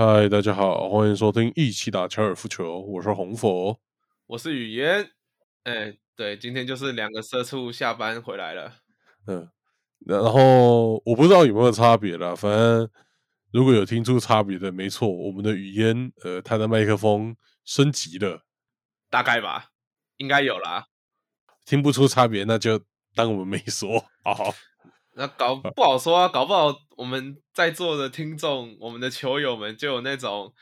嗨，大家好，欢迎收听一起打高尔夫球，我是红佛。我是语言。哎，对，今天就是两个社畜下班回来了。嗯，然后我不知道有没有差别啦，反正如果有听出差别的，没错，我们的语言，呃，它的麦克风升级了，大概吧，应该有啦。听不出差别，那就当我们没说。好，那搞不好说啊，搞不好我们在座的听众，我们的球友们就有那种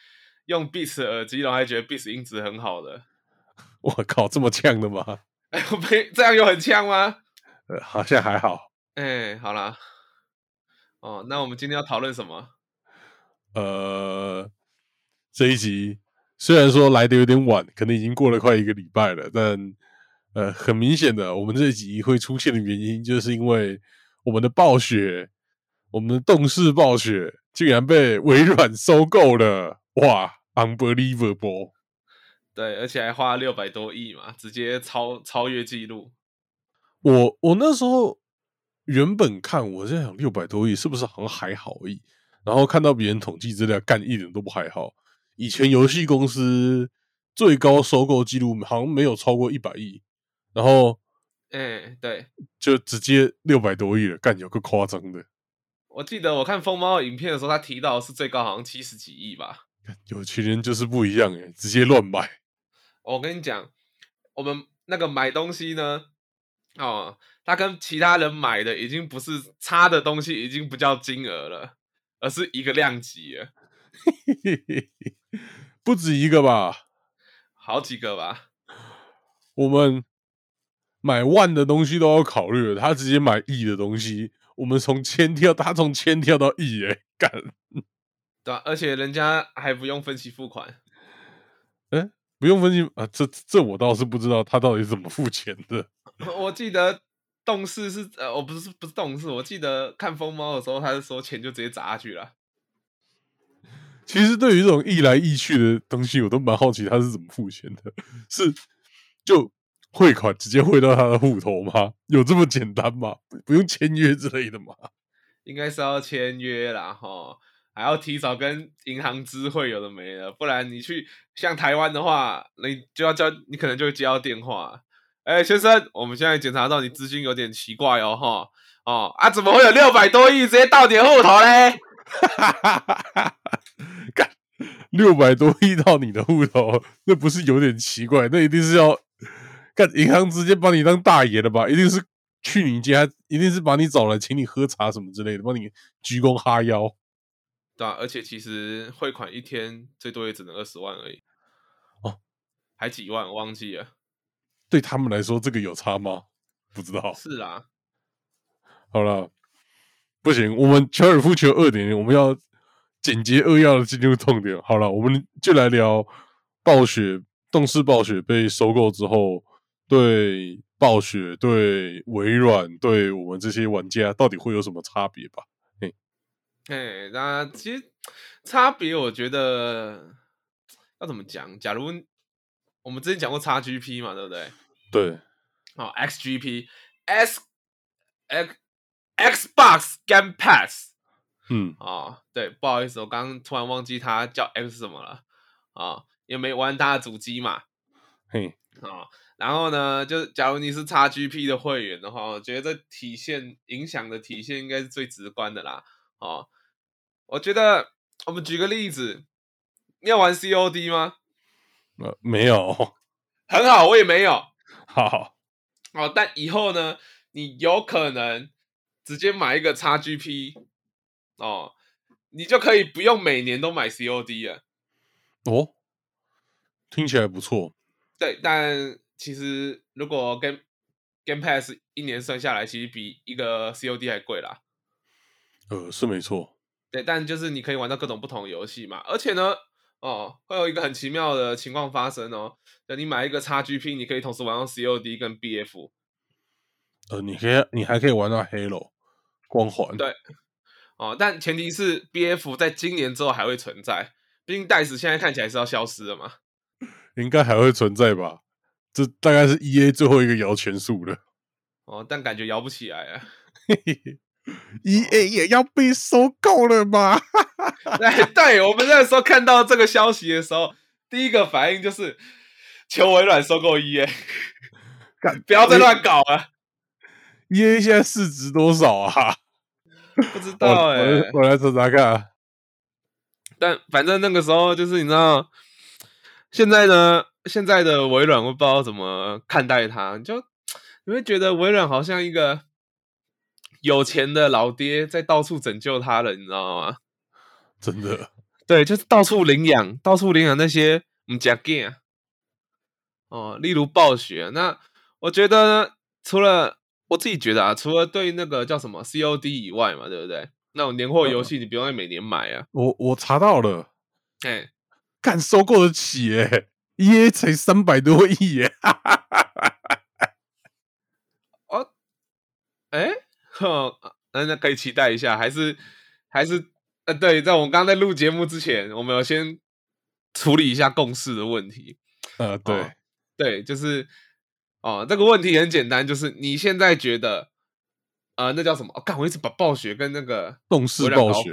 用 Beats 耳机，然后还觉得 Beats 音质很好的。我靠，这么呛的吗？哎，我没这样有很呛吗？呃，好像还好。哎，好啦。哦，那我们今天要讨论什么？呃，这一集虽然说来的有点晚，可能已经过了快一个礼拜了，但呃，很明显的，我们这一集会出现的原因，就是因为我们的暴雪，我们的动视暴雪竟然被微软收购了！哇，unbelievable！对，而且还花六百多亿嘛，直接超超越纪录。我我那时候原本看，我在想六百多亿是不是好像还好而已，然后看到别人统计资料，干一点都不还好。以前游戏公司最高收购记录好像没有超过一百亿，然后，哎，对，就直接六百多亿了，干有个夸张的。我记得我看疯猫影片的时候，他提到是最高好像七十几亿吧。有钱人就是不一样哎，直接乱买。我跟你讲，我们那个买东西呢，哦，他跟其他人买的已经不是差的东西，已经不叫金额了，而是一个量级了。不止一个吧，好几个吧。我们买万的东西都要考虑了，他直接买亿的东西，我们从千跳，他从千跳到亿，哎，干，对而且人家还不用分期付款。嗯。不用分期啊，这这我倒是不知道他到底是怎么付钱的。我记得动视是呃，我不是不是动视，我记得看疯猫的时候，他是说钱就直接砸下去了。其实对于这种易来易去的东西，我都蛮好奇他是怎么付钱的。是就汇款直接汇到他的户头吗？有这么简单吗？不用签约之类的吗？应该是要签约啦，哈。还要提早跟银行知会，有的没的，不然你去像台湾的话，你就要叫你可能就会接到电话，哎，先生，我们现在检查到你资金有点奇怪哦，哈，哦啊，怎么会有六百多亿直接到你户头嘞？干六百多亿到你的户头，那不是有点奇怪？那一定是要干银行直接把你当大爷了吧？一定是去你家，一定是把你找来请你喝茶什么之类的，帮你鞠躬哈腰。对啊，而且其实汇款一天最多也只能二十万而已，哦，还几万忘记了。对他们来说，这个有差吗？不知道。是啊。好了，不行，我们高尔夫球二点零，我们要简洁扼要的进入痛点。好了，我们就来聊暴雪，动视暴雪被收购之后，对暴雪、对微软、对我们这些玩家，到底会有什么差别吧？哎，那其实差别，我觉得要怎么讲？假如我们之前讲过 XGP 嘛，对不对？对。哦，XGP，S X Xbox Game Pass。嗯。啊，对，不好意思，我刚刚突然忘记它叫 X 什么了啊，也没玩它的主机嘛。嘿。啊，然后呢，就假如你是 XGP 的会员的话，我觉得这体现影响的体现应该是最直观的啦。哦。我觉得我们举个例子，你要玩 COD 吗？呃，没有，很好，我也没有。好，哦，但以后呢，你有可能直接买一个 XGP，哦，你就可以不用每年都买 COD 了。哦，听起来不错。对，但其实如果跟 Game Pass 一年算下来，其实比一个 COD 还贵啦。呃，是没错。对，但就是你可以玩到各种不同的游戏嘛，而且呢，哦，会有一个很奇妙的情况发生哦，就你买一个 XGP，你可以同时玩到 COD 跟 BF，呃，你可以，你还可以玩到 Halo 光环，对，哦，但前提是 BF 在今年之后还会存在，毕竟戴斯现在看起来是要消失了嘛，应该还会存在吧？这大概是 EA 最后一个摇钱树了，哦，但感觉摇不起来啊。E A 也要被收购了吗？对，对我们那时候看到这个消息的时候，第一个反应就是求微软收购 E A，不要再乱搞了。E A 现在市值多少啊？不知道哎，我来查查看。但反正那个时候就是你知道，现在呢，现在的微软我不知道怎么看待它，就你会觉得微软好像一个有钱的老爹在到处拯救他人，你知道吗？真的，对，就是到处领养，到处领养那些唔加 game 哦，例如暴雪。那我觉得除了我自己觉得啊，除了对那个叫什么 COD 以外嘛，对不对？那种年货游戏，你不用每年买啊。我我查到了，哎，敢收购得起哎，E A 才三百多亿耶。哦，哎，呵，那那可以期待一下，还是还是呃，对，在我们刚刚在录节目之前，我们要先处理一下共识的问题。呃，对对，就是哦，这个问题很简单，就是你现在觉得。呃，那叫什么？哦，干！我一直把暴雪跟那个动视暴雪，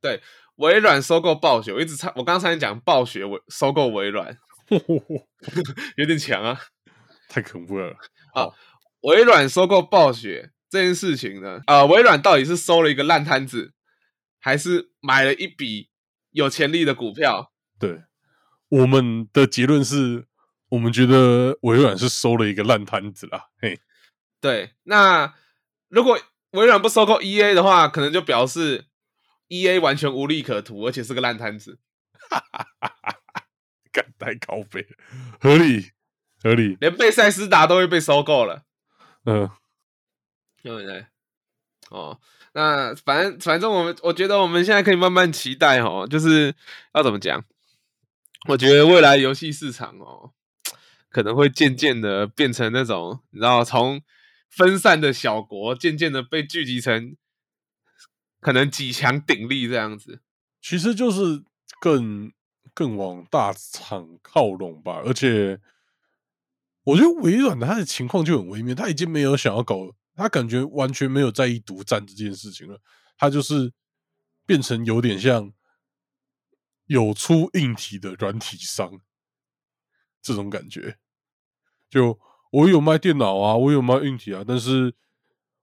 对，微软收购暴雪，我一直差，我刚才讲暴雪微收购微软，有点强啊，太恐怖了。啊，微软收购暴雪这件事情呢，呃，微软到底是收了一个烂摊子，还是买了一笔有潜力的股票？对，我们的结论是，我们觉得微软是收了一个烂摊子啦。嘿，对，那。如果微软不收购 E A 的话，可能就表示 E A 完全无利可图，而且是个烂摊子。干太高飞，合理合理，连贝塞斯达都会被收购了。嗯，对不对？哦，那反正反正我们我觉得我们现在可以慢慢期待哦，就是要怎么讲？我觉得未来游戏市场哦，可能会渐渐的变成那种，你知道从。分散的小国渐渐的被聚集成，可能几强鼎立这样子，其实就是更更往大厂靠拢吧。而且，我觉得微软它的情况就很微妙，他已经没有想要搞，他感觉完全没有在意独占这件事情了。他就是变成有点像有出硬体的软体商这种感觉，就。我有卖电脑啊，我有卖硬体啊，但是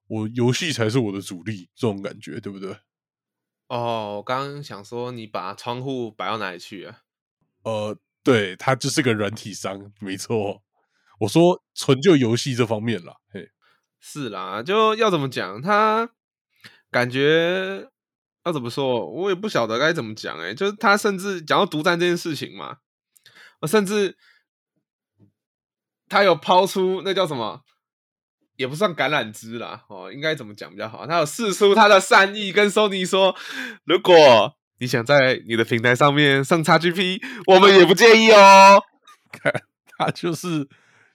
我游戏才是我的主力，这种感觉对不对？哦，我刚刚想说，你把窗户摆到哪里去啊？呃，对，他就是个软体商，没错。我说纯就游戏这方面啦，嘿，是啦，就要怎么讲？他感觉要怎么说？我也不晓得该怎么讲。哎，就是他甚至讲到独占这件事情嘛，甚至。他有抛出那叫什么，也不算橄榄枝啦，哦，应该怎么讲比较好？他有试出他的善意，跟 Sony 说，如果你想在你的平台上面上 XGP，我们也不介意哦。看他就是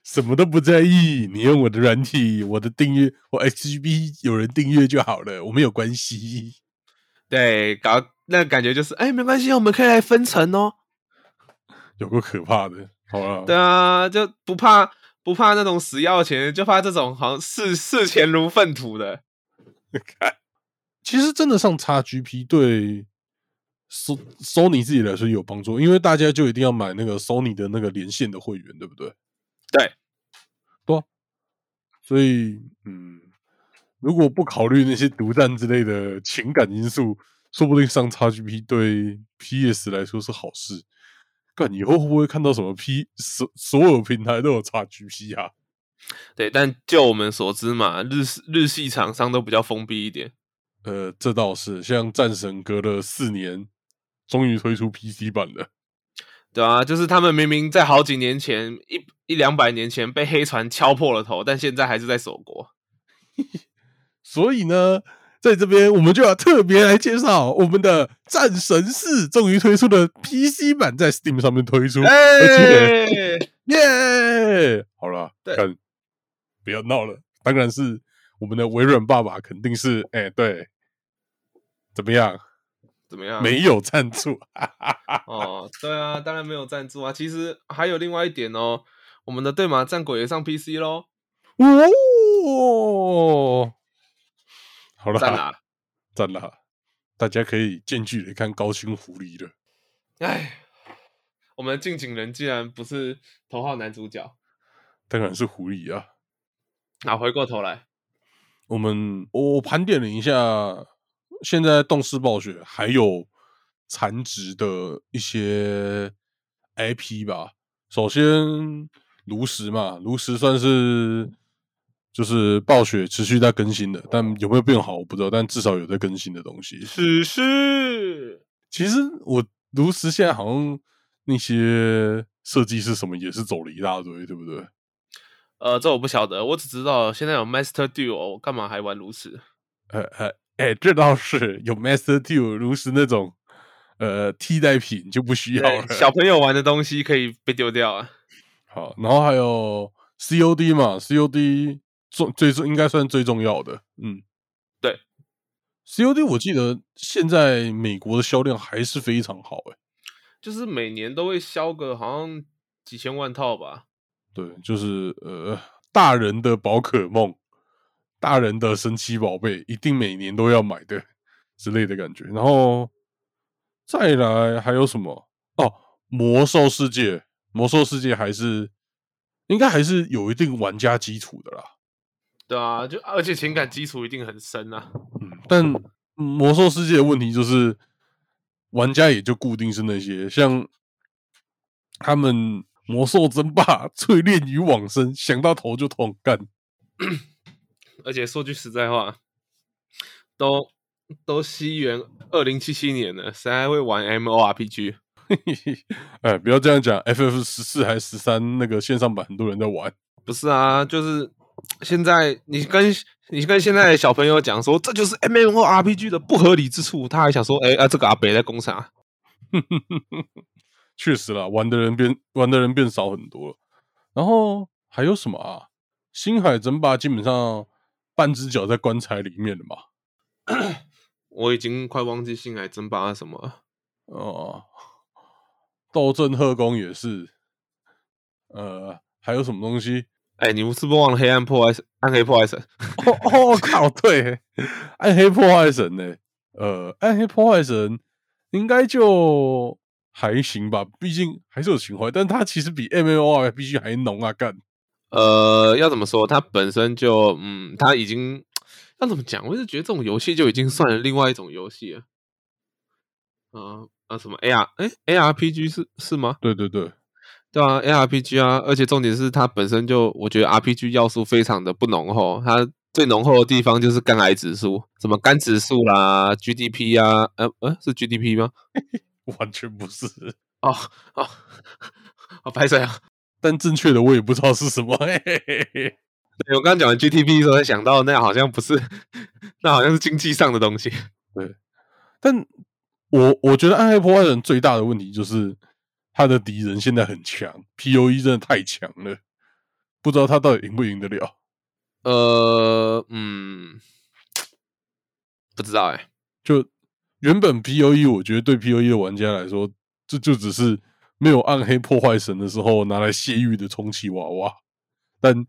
什么都不在意，你用我的软体，我的订阅，我 XGP 有人订阅就好了，我们有关系。对，搞那感觉就是，哎，没关系，我们可以来分成哦。有个可怕的。好了，对啊，就不怕不怕那种死要钱，就怕这种好像视视钱如粪土的。看，其实真的上 XGP 对 Sony 自己来说有帮助，因为大家就一定要买那个 Sony 的那个连线的会员，对不对？对，多。所以，嗯，如果不考虑那些独占之类的情感因素，说不定上 XGP 对 PS 来说是好事。看以后会不会看到什么 P 所所有平台都有 XGP 啊？对，但就我们所知嘛，日日系厂商都比较封闭一点。呃，这倒是，像战神隔了四年，终于推出 PC 版了。对啊，就是他们明明在好几年前一一两百年前被黑船敲破了头，但现在还是在守国。所以呢？在这边，我们就要特别来介绍我们的《战神四》终于推出的 PC 版，在 Steam 上面推出，而且耶，好了，看，不要闹了，当然是我们的微软爸爸，肯定是，哎，对，怎么样？怎么样？没有赞助？哦，对啊，当然没有赞助啊。其实还有另外一点哦，我们的对马战鬼也上 PC 喽。哦。好了，赞啦！赞啦！大家可以近距离看高清狐狸了。哎，我们的近景人既然不是头号男主角。当然是狐狸啊！啊，回过头来，我们我盘点了一下，现在动视暴雪还有残值的一些 IP 吧。首先，炉石嘛，炉石算是就是暴雪持续在更新的，但有没有变好我不知道，但至少有在更新的东西。是是，其实我炉石现在好像那些设计师什么也是走了一大堆，对不对？呃，这我不晓得，我只知道现在有 Master Duel，我干嘛还玩炉石？呃呃，哎，这倒是有 Master Duel 炉石那种呃替代品就不需要了。小朋友玩的东西可以被丢掉啊。好，然后还有 COD 嘛，COD 重最重应该算最重要的。嗯，对，COD 我记得现在美国的销量还是非常好，哎，就是每年都会销个好像几千万套吧。对，就是呃，大人的宝可梦，大人的神奇宝贝，一定每年都要买的之类的感觉。然后再来还有什么？哦，魔兽世界，魔兽世界还是应该还是有一定玩家基础的啦。对啊，就而且情感基础一定很深啊。嗯，但魔兽世界的问题就是玩家也就固定是那些像他们。魔兽争霸，淬炼与往生，想到头就痛干。而且说句实在话，都都西元二零七七年了，谁还会玩 MORPG？哎，不要这样讲，FF 十四还是十三那个线上版，很多人在玩。不是啊，就是现在你跟你跟现在的小朋友讲说，这就是 MORPG 的不合理之处，他还想说，哎啊，这个阿北在攻啥？确实啦，玩的人变玩的人变少很多了。然后还有什么啊？星海争霸基本上半只脚在棺材里面了嘛。我已经快忘记星海争霸什么了。哦，斗阵特工也是。呃，还有什么东西？哎，你们是不是忘了黑暗破坏神？暗黑破坏神？哦，哦靠，对，暗黑破坏神呢？呃，暗黑破坏神应该就。还行吧，毕竟还是有情怀，但它其实比 M O R 必须还浓啊！干，呃，要怎么说？它本身就，嗯，它已经要怎么讲？我是觉得这种游戏就已经算了另外一种游戏了。啊啊，什么 A R？哎，A R P G 是是吗？对对对，对啊，A R P G 啊，而且重点是它本身就，我觉得 R P G 要素非常的不浓厚。它最浓厚的地方就是肝癌指数，什么肝指数啦，G D P 啊，呃呃，是 G D P 吗？完全不是哦哦，好拍摄啊！但正确的我也不知道是什么。对我刚刚讲完 GTP 的时候，才想到那好像不是，那好像是经济上的东西。对，但我我觉得暗黑破坏人最大的问题就是他的敌人现在很强，POE 真的太强了，不知道他到底赢不赢得了。呃，嗯，不知道哎，就。原本 P O E，我觉得对 P O E 的玩家来说，这就只是没有暗黑破坏神的时候拿来泄欲的充气娃娃。但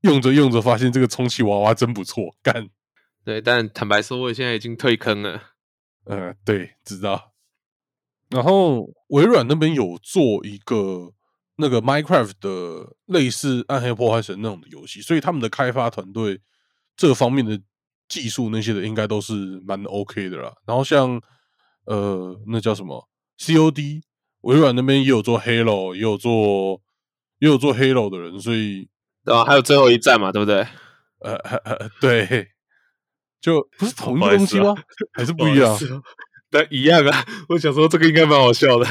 用着用着，发现这个充气娃娃真不错，干。对，但坦白说，我现在已经退坑了。呃，对，知道。然后微软那边有做一个那个 Minecraft 的类似暗黑破坏神那种的游戏，所以他们的开发团队这方面的。技术那些的应该都是蛮 OK 的啦。然后像呃，那叫什么 COD，微软那边也有做 Halo，也有做也有做 Halo 的人，所以啊，还有最后一站嘛，对不对？呃，对，就不是同一个东西吗？还是不一样？但一样啊。我想说这个应该蛮好笑的。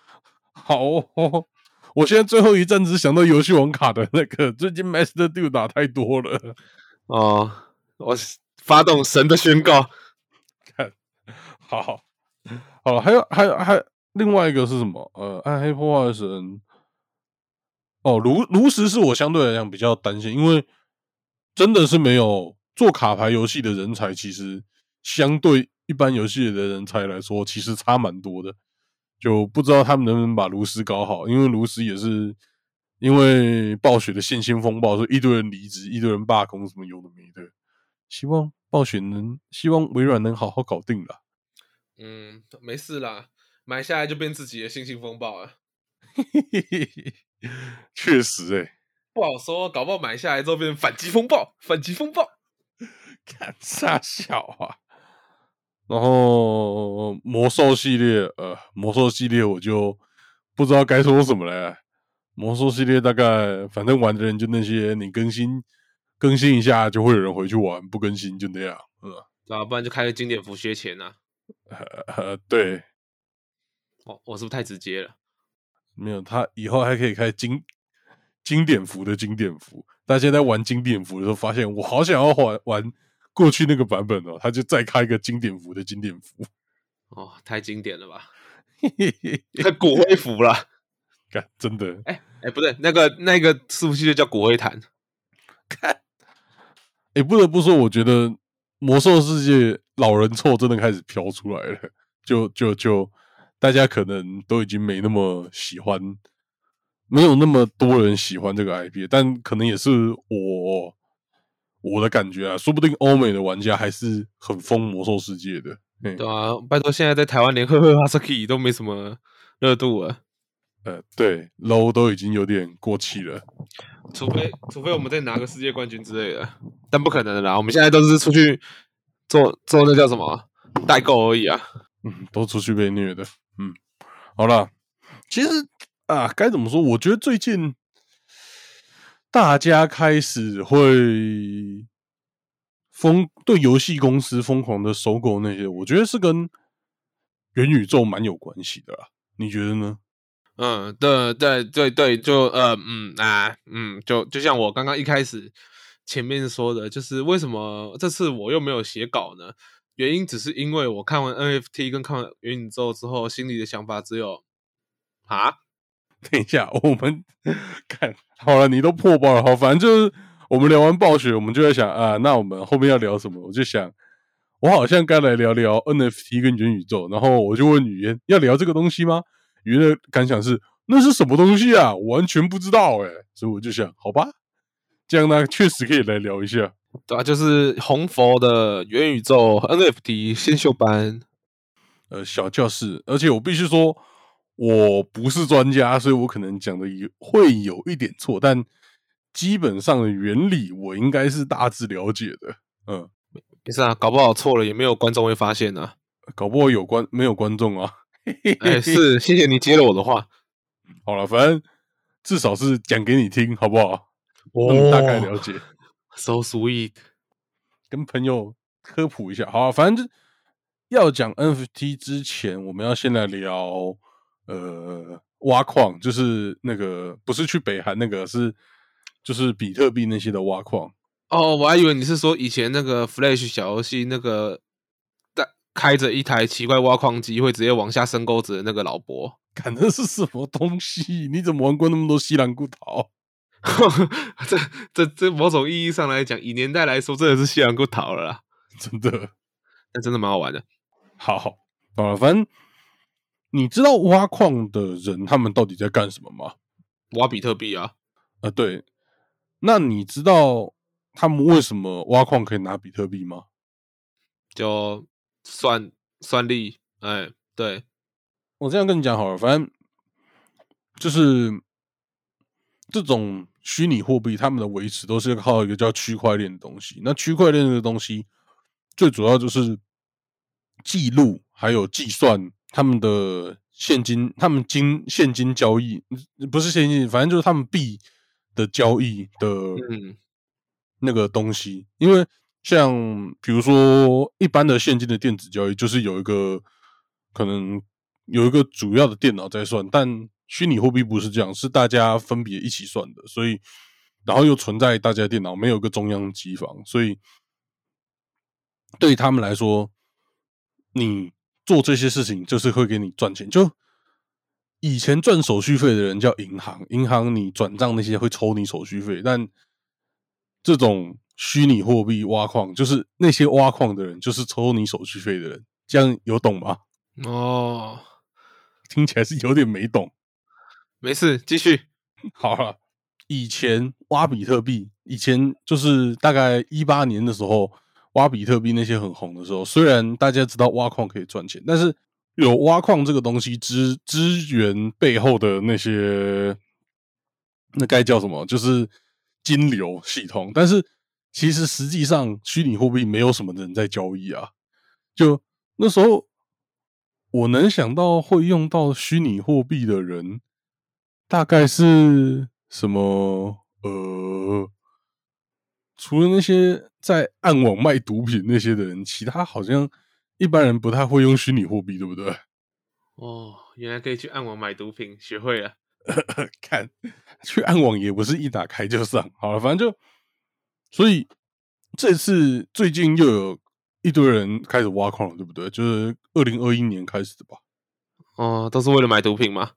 好，我现在最后一站只想到游戏王卡的那个，最近 Master Duel 打太多了哦，我。发动神的宣告，看好好，还有还有还另外一个是什么？呃，暗黑破坏神。哦，炉炉石是我相对来讲比较担心，因为真的是没有做卡牌游戏的人才，其实相对一般游戏的人才来说，其实差蛮多的。就不知道他们能不能把炉石搞好，因为炉石也是因为暴雪的线性风暴，说一堆人离职，一堆人罢工，什么有的没的。希望暴雪能，希望微软能好好搞定了。嗯，没事啦，买下来就变自己的信心风暴了。确实、欸，不好说，搞不好买下来之后变成反击风暴，反击风暴。看傻小啊。然后魔兽系列，呃，魔兽系列我就不知道该说什么了。魔兽系列大概反正玩的人就那些，你更新更新一下就会有人回去玩，不更新就那样，嗯，那啊，不然就开个经典服削钱呐、呃，对，哦，我是不是太直接了？没有他以后还可以开经经典服的经典服。大家在玩经典服的时候，发现我好想要玩玩过去那个版本哦，他就再开一个经典服的经典服。哦，太经典了吧？嘿嘿嘿，那骨灰服啦。看真的哎哎，不对，那个那个伺服器就叫骨灰坛。看，哎，不得不说，我觉得魔兽世界老人臭真的开始飘出来了，就就就大家可能都已经没那么喜欢，没有那么多人喜欢这个 IP，但可能也是我我的感觉啊，说不定欧美的玩家还是很疯魔兽世界的。嘿对啊，拜托，现在在台湾连赫赫哈萨 k 都没什么热度了，呃，对，low 都已经有点过气了。除非除非我们再拿个世界冠军之类的，但不可能的啦。我们现在都是出去做做那叫什么代购而已啊。嗯，都出去被虐的。嗯，好了，其实啊，该怎么说？我觉得最近大家开始会疯对游戏公司疯狂的收购那些，我觉得是跟元宇宙蛮有关系的啦。你觉得呢？嗯，对对对对，就呃嗯啊嗯，就就像我刚刚一开始前面说的，就是为什么这次我又没有写稿呢？原因只是因为我看完 NFT 跟看完元宇宙之后，心里的想法只有啊，等一下，我们看好了，你都破包了，好，反正就是我们聊完暴雪，我们就在想啊，那我们后面要聊什么？我就想，我好像该来聊聊 NFT 跟元宇宙，然后我就问语言要聊这个东西吗？语言的感想是那是什么东西啊？完全不知道哎、所以我就想，好吧，这样呢确实可以来聊一下。对啊，就是红佛的元宇宙 NFT 先修班，呃小教室，而且我必须说，我不是专家，所以我可能讲的也会有一点错，但基本上的原理我应该是大致了解的。嗯，没事啊，搞不好错了也没有观众会发现啊。搞不好有观没有观众啊？哎，是，谢谢你接了我的话。好了，反正至少是讲给你听，好不好？让你大概了解，So sweet。跟朋友科普一下。好啊、反正就要讲 NFT 之前，我们要先来聊呃挖矿，就是那个不是去北韩那个，是就是比特币那些的挖矿。哦，我还以为你是说以前那个 Flash 小游戏那个带开着一台奇怪挖矿机会直接往下深沟子的那个老伯。看那是什么东西？你怎么玩过那么多西兰骨头？这这这某种意义上来讲，以年代来说，真的是西洋过逃了啦。真的那真的蛮好玩的。好好了，反正你知道挖矿的人他们到底在干什么吗？挖比特币啊，啊，对，那你知道他们为什么挖矿可以拿比特币吗？就算算力，哎，对，我这样跟你讲好了，反正就是这种虚拟货币，他们的维持都是靠一个叫区块链的东西。那区块链这个东西，最主要就是记录还有计算他们的现金，他们金现金交易不是现金，反正就是他们币的交易的嗯那个东西。因为像比如说一般的现金的电子交易，就是有一个可能有一个主要的电脑在算，但虚拟货币不是这样，是大家分别一起算的，所以然后又存在大家电脑，没有一个中央机房，所以对于他们来说，你做这些事情就是会给你赚钱。就以前赚手续费的人叫银行，银行你转账那些会抽你手续费，但这种虚拟货币挖矿，就是那些挖矿的人就是抽你手续费的人，这样有懂吗？哦，听起来是有点没懂。没事，继续。好了，以前挖比特币，以前就是大概一八年的时候挖比特币那些很红的时候，虽然大家知道挖矿可以赚钱，但是有挖矿这个东西支支援背后的那些，那该叫什么？就是金流系统。但是其实实际上，虚拟货币没有什么人在交易啊。就那时候，我能想到会用到虚拟货币的人，大概是什么？呃，除了那些在暗网卖毒品那些的人，其他好像一般人不太会用虚拟货币，对不对？哦，原来可以去暗网买毒品，学会了。看，去暗网也不是一打开就上。好了，反正就，所以这次最近又有一堆人开始挖矿了，对不对？就是二零二一年开始的吧？哦，都是为了买毒品吗？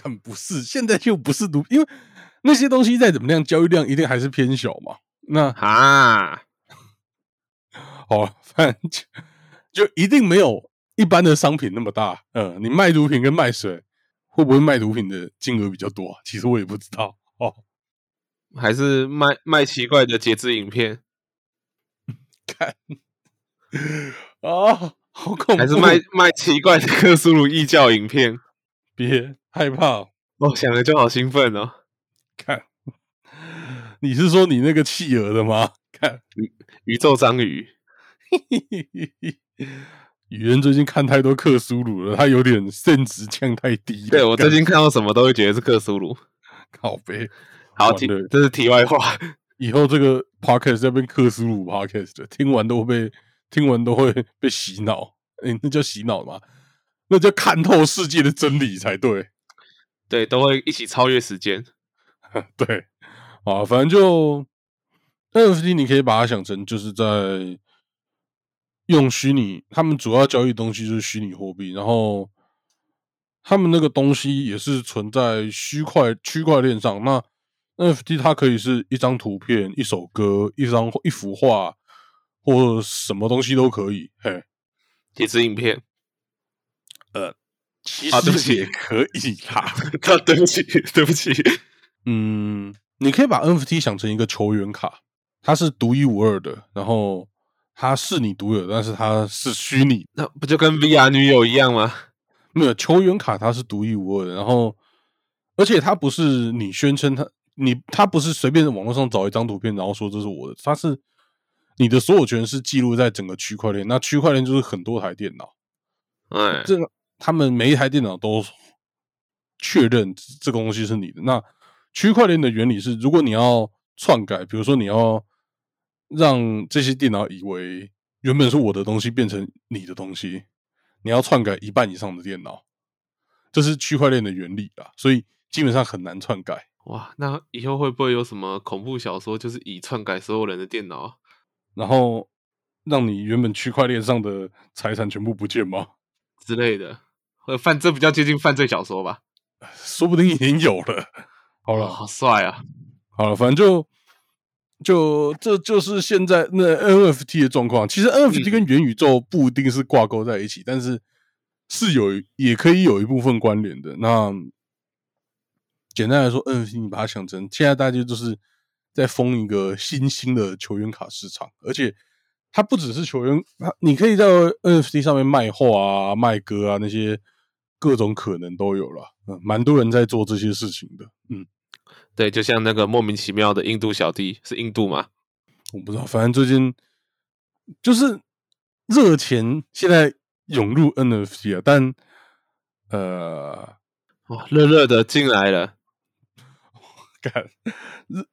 看不是，现在就不是毒，因为那些东西再怎么样，交易量一定还是偏小嘛。那啊，好，反正就就一定没有一般的商品那么大。嗯，你卖毒品跟卖水，会不会卖毒品的金额比较多？啊其实我也不知道哦。还是卖卖奇怪的节制影片？看啊，好恐怖！还是卖卖奇怪的克苏鲁异教影片？别害怕，我想了就好兴奋哦。看，你是说你那个企鹅的吗？看宇宇宙章鱼，语言最近看太多克苏鲁了，他有点甚值降太低。对我最近看到什么都会觉得是克苏鲁。靠背，好，题这是题外话。以后这个 podcast 要变克苏鲁 podcast，听完都会被听完都会被洗脑。哎，那叫洗脑吗？那叫看透世界的真理才对。对，都会一起超越时间。对，啊，反正就 NFT，你可以把它想成就是在用虚拟，他们主要交易东西就是虚拟货币，然后他们那个东西也是存在区块区块链上。那 NFT 它可以是一张图片、一首歌、一张一幅画，或什么东西都可以。嘿，几支影片？呃，其实也可以啦。对不起，对不起。嗯，你可以把 NFT 想成一个球员卡，它是独一无二的，然后它是你独有，但是它是虚拟。那不就跟 VR 女友一样吗？没有球员卡，它是独一无二的，然后而且它不是你宣称它。你它不是随便网络上找一张图片，然后说这是我的，它是你的所有权是记录在整个区块链。那区块链就是很多台电脑，哎，这个他们每一台电脑都确认这个东西是你的。那区块链的原理是，如果你要篡改，比如说你要让这些电脑以为原本是我的东西变成你的东西，你要篡改一半以上的电脑，这是区块链的原理啊，所以基本上很难篡改。哇，那以后会不会有什么恐怖小说，就是以篡改所有人的电脑，然后让你原本区块链上的财产全部不见吗？之类的，或犯这比较接近犯罪小说吧？说不定已经有了。好了，好帅啊！好了，反正就就这就是现在那 NFT 的状况。其实 NFT 跟元宇宙不一定是挂钩在一起，但是是有也可以有一部分关联的。那简单来说，NFT 你把它想成，现在大家就是在封一个新兴的球员卡市场，而且它不只是球员，它你可以在 NFT 上面卖画啊、卖歌啊，那些各种可能都有了。嗯，蛮多人在做这些事情的。嗯，对，就像那个莫名其妙的印度小弟，是印度吗？我不知道，反正最近就是热钱现在涌入 NFT 啊，但呃，哇，热热的进来了。看，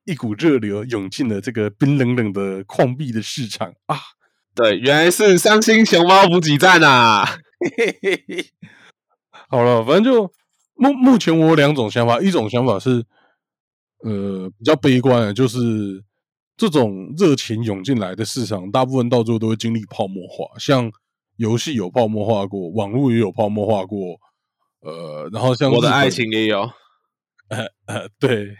一股热流涌进了这个冰冷冷的矿币的市场啊！对，原来是伤心熊猫补给站啊！好了，反正就目目前我有两种想法，一种想法是，呃，比较悲观的，就是这种热情涌进来的市场，大部分到最后都会经历泡沫化，像游戏有泡沫化过，网络也有泡沫化过，呃，然后像我的爱情也有，呃呃，对。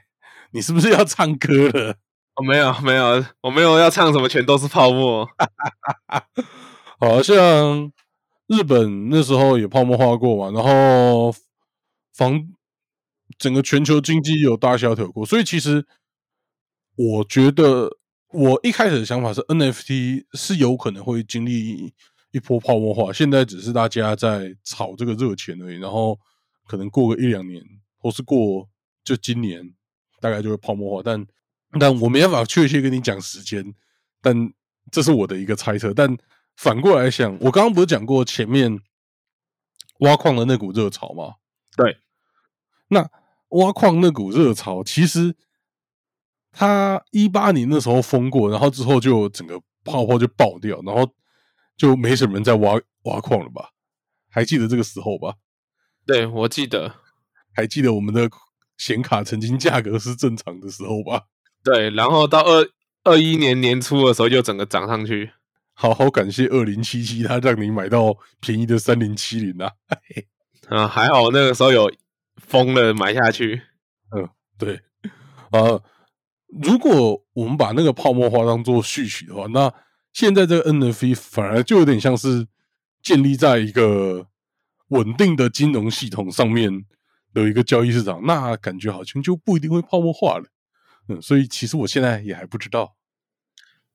你是不是要唱歌了？哦，没有，没有，我没有要唱什么，全都是泡沫。好像日本那时候也泡沫化过嘛，然后房整个全球经济有大萧条过，所以其实我觉得我一开始的想法是 NFT 是有可能会经历一波泡沫化，现在只是大家在炒这个热钱而已，然后可能过个一两年，或是过就今年，大概就会泡沫化。但但我没办法确切跟你讲时间，但这是我的一个猜测。但反过来想，我刚刚不是讲过前面挖矿的那股热潮吗？对，那挖矿那股热潮，其实它一八年那时候封过，然后之后就整个泡泡就爆掉，然后就没什么人在挖挖矿了吧？还记得这个时候吧？对，我记得，还记得我们的显卡曾经价格是正常的时候吧？对，然后到二二一年年初的时候，就整个涨上去。好好感谢二零七七，他让你买到便宜的三零七零啊！啊，还好那个时候有疯了买下去。嗯，对，啊，如果我们把那个泡沫化当做序曲的话，那现在这个 NFT 反而就有点像是建立在一个稳定的金融系统上面的一个交易市场，那感觉好像就不一定会泡沫化了。嗯，所以其实我现在也还不知道。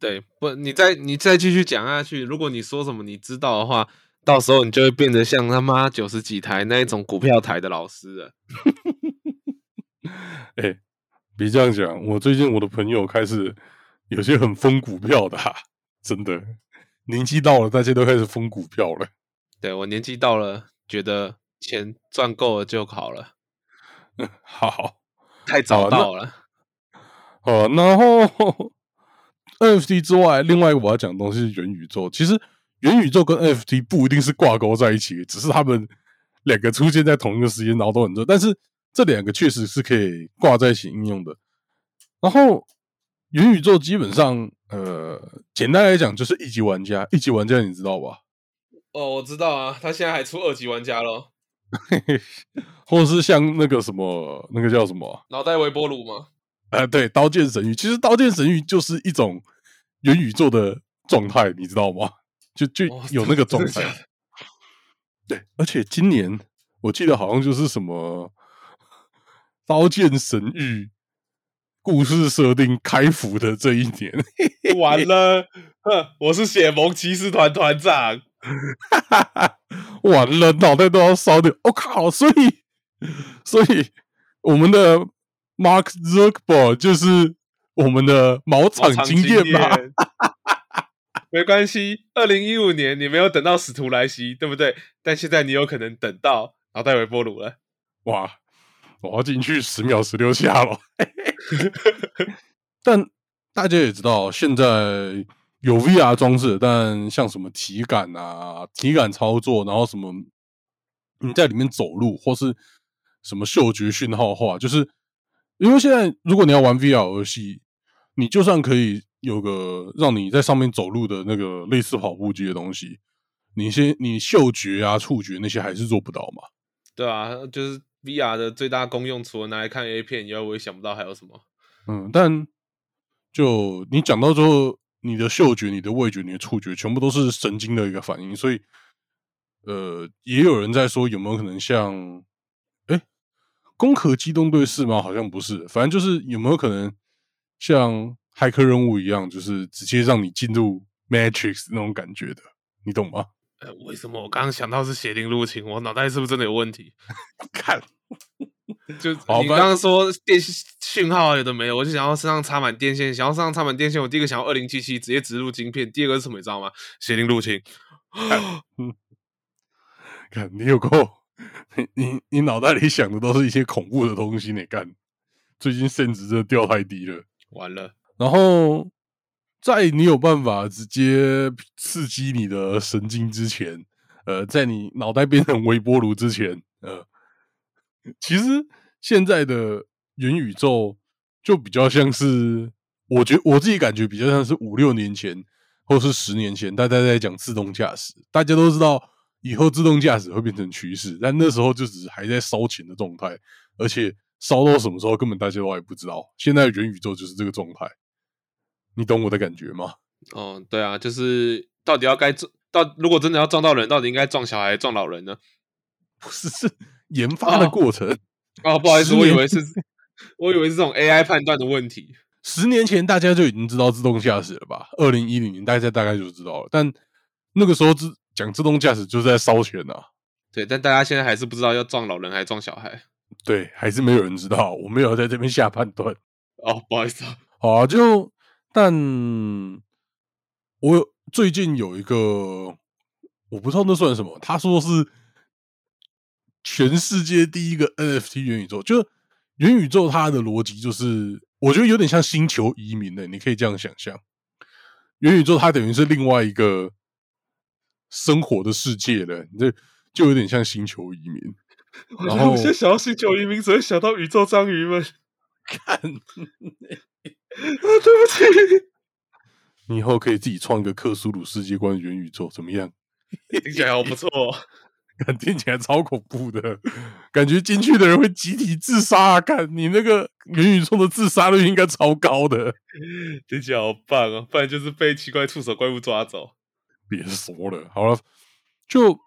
对，不，你再你再继续讲下去，如果你说什么你知道的话，到时候你就会变得像他妈九十几台那一种股票台的老师了。哎，别这样讲，我最近我的朋友开始有些很疯股票的，真的，年纪到了，大家都开始疯股票了。对我年纪到了，觉得钱赚够了就好了。嗯，好，太早到了。哦，然后。NFT 之外，另外一个我要讲的东西是元宇宙。其实元宇宙跟 NFT 不一定是挂钩在一起，只是他们两个出现在同一个时间，然后都很热。但是这两个确实是可以挂在一起应用的。然后元宇宙基本上，呃，简单来讲就是一级玩家，一级玩家你知道吧？哦，我知道啊，他现在还出二级玩家了，或者是像那个什么，那个叫什么脑袋微波炉吗？呃，对，刀剑神域，其实刀剑神域就是一种。元宇宙的状态，你知道吗？就就有那个状态。对，而且今年我记得好像就是什么《刀剑神域》故事设定开服的这一年，完了，哼，我是血盟骑士团团长，完了，脑袋都要烧掉。我靠！所以，所以我们的 Mark Zuckerberg 就是。我们的毛场经验吧，没关系。二零一五年你没有等到使徒来袭，对不对？但现在你有可能等到脑袋微波炉了。哇！我要进去十秒十六下了。但大家也知道，现在有 VR 装置，但像什么体感啊、体感操作，然后什么你在里面走路，或是什么嗅觉讯号化，就是因为现在如果你要玩 VR 游戏。你就算可以有个让你在上面走路的那个类似跑步机的东西，你先你嗅觉啊、触觉那些还是做不到嘛？对啊，就是 VR 的最大功用，除了拿来看 A 片以外，我也想不到还有什么。嗯，但就你讲到之后，你的嗅觉、你的味觉、你的触觉，全部都是神经的一个反应，所以呃，也有人在说有没有可能像哎，攻壳机动队是吗？好像不是，反正就是有没有可能。像骇客任务一样，就是直接让你进入 Matrix 那种感觉的，你懂吗？呃，为什么我刚刚想到是邪灵入侵？我脑袋是不是真的有问题？看，就你刚刚说电信号有的没有，我就想要身上插满电线，想要身上插满电线，我第一个想要二零七七直接植入晶片，第二个是什么你知道吗？邪灵入侵。看，你有够，你你你脑袋里想的都是一些恐怖的东西，你干。最近甚值真的掉太低了。完了，然后在你有办法直接刺激你的神经之前，呃，在你脑袋变成微波炉之前，呃，其实现在的元宇宙就比较像是，我觉我自己感觉比较像是五六年前或是十年前，大家在讲自动驾驶，大家都知道以后自动驾驶会变成趋势，但那时候就只是还在烧钱的状态，而且。烧到什么时候，根本大家都还不知道。现在元宇宙就是这个状态，你懂我的感觉吗？哦，对啊，就是到底要该撞到，如果真的要撞到人，到底应该撞小孩撞老人呢？不是，是研发的过程。哦，不好意思，我以为是，我以为是这种 AI 判断的问题。十年前大家就已经知道自动驾驶了吧？二零一零年大家大概就知道了，但那个时候自讲自动驾驶就是在烧钱呐、对，但大家现在还是不知道要撞老人还是撞小孩。对，还是没有人知道，我没有在这边下判断。哦，不好意思啊。好啊，就但我有最近有一个，我不知道那算什么，他说是全世界第一个 NFT 元宇宙，就元宇宙它的逻辑就是，我觉得有点像星球移民的，你可以这样想象，元宇宙它等于是另外一个生活的世界了，你这就有点像星球移民。然后我现在想到星球移民，只会想到宇宙章鱼们。看，啊，对不起，你以后可以自己创一个克苏鲁世界观元宇宙，怎么样？听起来好不错、哦。看听起来超恐怖的，感觉进去的人会集体自杀啊！看你那个元宇宙的自杀率应该超高的。听起来好棒哦，不然就是被奇怪触手怪物抓走。别说了，好了，就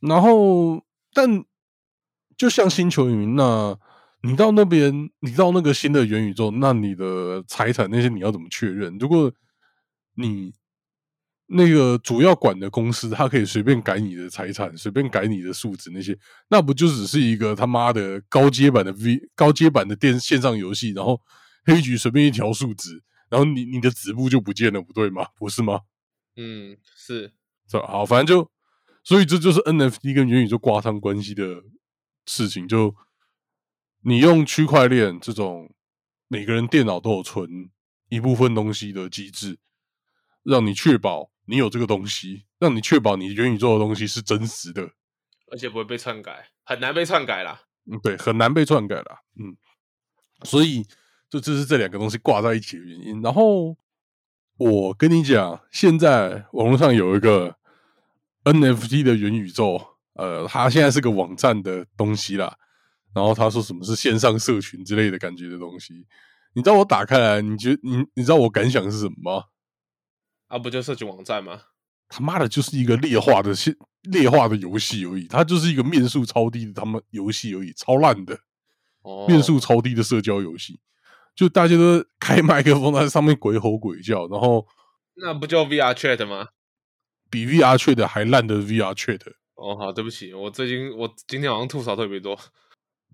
然后但就像星球云，那你到那边，你到那个新的元宇宙，那你的财产那些你要怎么确认？如果你那个主要管的公司，它可以随便改你的财产，随便改你的数值那些，那不就只是一个他妈的高阶版的 V 高阶版的电线上游戏？然后黑局随便一条数值，然后你你的子部就不见了，不对吗？不是吗？嗯，是是吧？好，反正就，所以这就是 NFT 跟元宇宙挂上关系的事情。就你用区块链这种每个人电脑都有存一部分东西的机制，让你确保你有这个东西，让你确保你元宇宙的东西是真实的。而且不会被篡改，很难被篡改啦。嗯，对，很难被篡改啦。嗯，所以就这是这两个东西挂在一起的原因。然后我跟你讲，现在网络上有一个 NFT 的元宇宙，呃，它现在是个网站的东西啦。然后他说什么是线上社群之类的感觉的东西，你知道我打开来，你觉你你知道我感想是什么吗？啊，不就社群网站吗？他妈的，就是一个劣化的现劣化的游戏而已，它就是一个面数超低的他妈游戏而已，超烂的。哦，面数超低的社交游戏，就大家都开麦克风在上面鬼吼鬼叫，然后那不就 VR Chat 吗？比 VR Chat 还烂的 VR Chat。哦，好，对不起，我最近我今天好像吐槽特别多。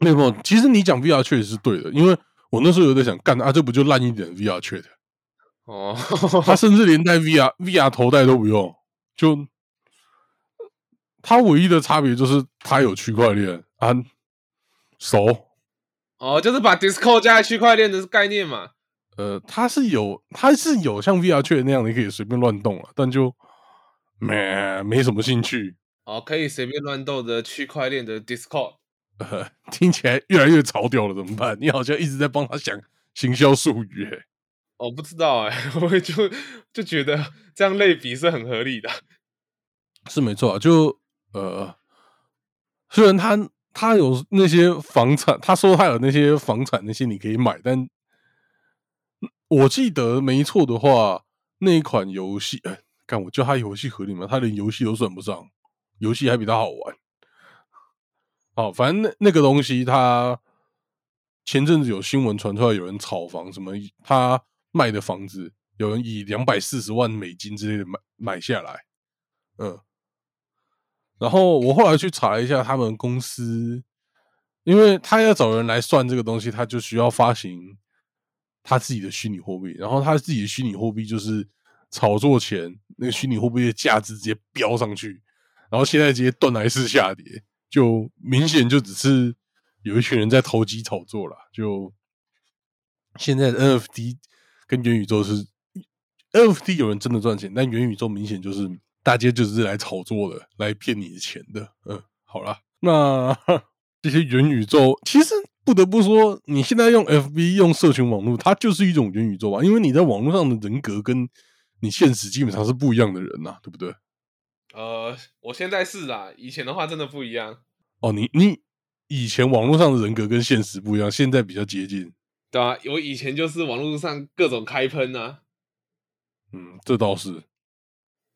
没有其实你讲 VR Chat 是对的，因为我那时候有在想，干啊，这不就烂一点的 VR Chat？哦，他甚至连带 VR VR 头戴都不用，就他唯一的差别就是他有区块链啊，熟。哦，就是把 Discord 加在区块链的概念嘛。呃，它是有，它是有像 VR 确那样，你可以随便乱动了，但就没没什么兴趣。哦，可以随便乱动的区块链的 Discord。呃，听起来越来越潮掉了，怎么办？你好像一直在帮他想行销术语、欸，我不知道哎、我就就觉得这样类比是很合理的。是没错啊。就呃，虽然他他有那些房产，他说他有那些房产那些你可以买，但我记得没错的话，那一款游戏，哎、看我叫他游戏合理吗？他连游戏都算不上，游戏还比他好玩。好，反正那那个东西，他前阵子有新闻传出来，有人炒房，什么他卖的房子，有人以两百四十万美金之类的买买下来，嗯。然后我后来去查了一下他们公司，因为他要找人来算这个东西，他就需要发行他自己的虚拟货币，然后他自己的虚拟货币就是炒作前那个虚拟货币的价值直接飙上去，然后现在直接断崖式下跌，就明显就只是有一群人在投机炒作啦。就现在 NFT 跟元宇宙是 NFT 有人真的赚钱，但元宇宙明显就是大家就是来炒作的，来骗你的钱的。嗯，好啦，那 这些元宇宙其实不得不说，你现在用 FB 用社群网络，它就是一种元宇宙啊，因为你在网络上的人格跟你现实基本上是不一样的人呐、对不对？呃，我现在是啦，以前的话真的不一样。哦，你你以前网络上的人格跟现实不一样，现在比较接近。对啊，我以前就是网络上各种开喷啊。嗯，这倒是，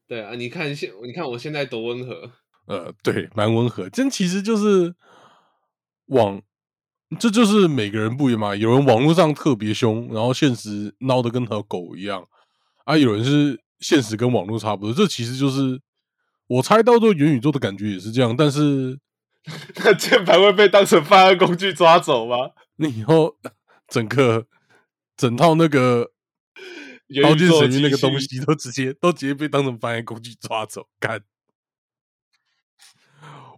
对啊，你看现你看我现在多温和。呃，对，蛮温和。这其实就是网，这就是每个人不一样嘛。有人网络上特别凶，然后现实闹得跟条狗一样啊；有人是现实跟网络差不多。这其实就是我猜到做元宇宙的感觉也是这样。但是 那键盘会被当成犯案工具抓走吗？你以后整个整套那个刀剑神域那个东西都直接都直接被当成犯案工具抓走，干！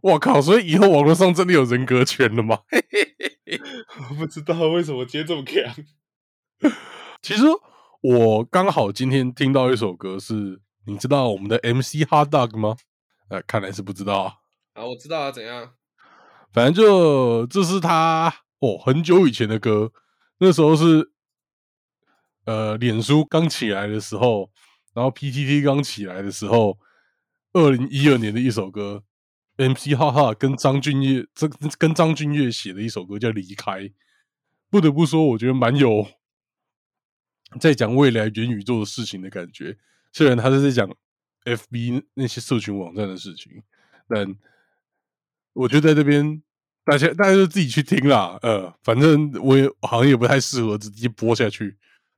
我靠！所以以后网络上真的有人格权了吗？我 不知道为什么今天这么强。其实我刚好今天听到一首歌是，你知道我们的 MC Hot Dog 吗？呃，看来是不知道啊。啊，我知道啊，怎样？反正就这是他哦很久以前的歌，那时候是呃脸书刚起来的时候，然后 PTT 刚起来的时候，二零一二年的一首歌，MC 哈哈跟张俊业这跟张俊业写的一首歌叫《离开》，不得不说，我觉得蛮有在讲未来元宇宙的事情的感觉。虽然他是在讲 FB 那些社群网站的事情，但我觉得在这边大家大家就自己去听啦。呃，反正我也好像也不太适合直接播下去。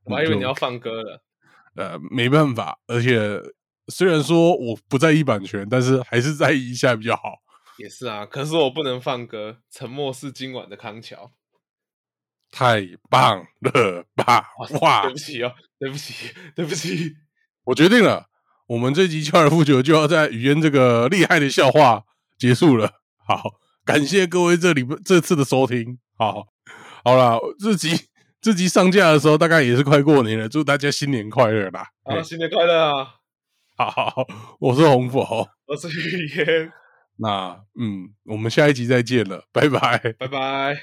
我还以为你要放歌了。呃，没办法，而且虽然说我不在意版权，但是还是在意一下比较好。也是啊，可是我不能放歌，沉默是今晚的康桥。太棒了吧！哇对不，起哦，对不起，对不起。我决定了，我们这集高尔夫球就要在语言这个厉害的笑话结束了。好，感谢各位这里这次的收听。好，好了，这集这集上架的时候，大概也是快过年了，祝大家新年快乐啦！啊，新年快乐啊！好好好，我是红佛。我是玉言，那嗯，我们下一集再见了，拜拜。拜拜。